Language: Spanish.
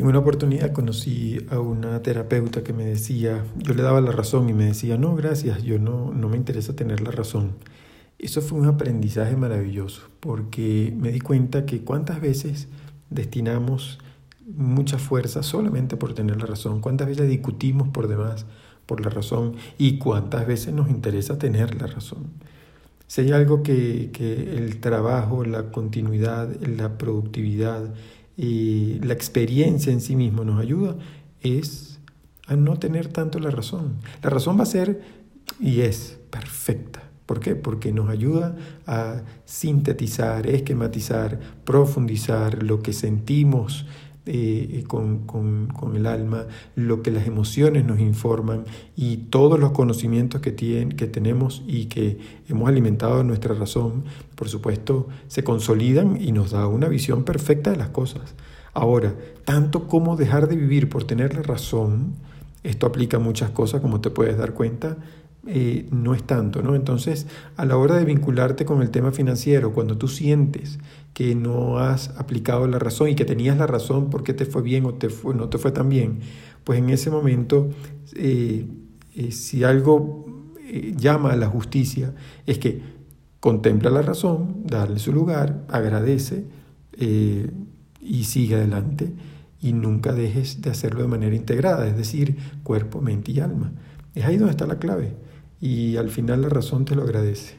En una oportunidad conocí a una terapeuta que me decía, yo le daba la razón y me decía, no, gracias, yo no, no me interesa tener la razón. Eso fue un aprendizaje maravilloso porque me di cuenta que cuántas veces destinamos mucha fuerza solamente por tener la razón, cuántas veces discutimos por demás por la razón y cuántas veces nos interesa tener la razón. Si hay algo que, que el trabajo, la continuidad, la productividad, y la experiencia en sí mismo nos ayuda, es a no tener tanto la razón. La razón va a ser y es perfecta. ¿Por qué? Porque nos ayuda a sintetizar, esquematizar, profundizar lo que sentimos eh, con, con, el alma, lo que las emociones nos informan y todos los conocimientos que, tienen, que tenemos y que hemos alimentado en nuestra razón, por supuesto, se consolidan y nos da una visión perfecta de las cosas. Ahora, tanto como dejar de vivir por tener la razón, esto aplica a muchas cosas, como te puedes dar cuenta, eh, no es tanto, ¿no? Entonces, a la hora de vincularte con el tema financiero, cuando tú sientes que no has aplicado la razón y que tenías la razón porque te fue bien o te fue, no te fue tan bien, pues en ese momento, eh, eh, si algo llama a la justicia, es que contempla la razón, darle su lugar, agradece y sigue adelante y nunca dejes de hacerlo de manera integrada, es decir, cuerpo, mente y alma. Es ahí donde está la clave y al final la razón te lo agradece.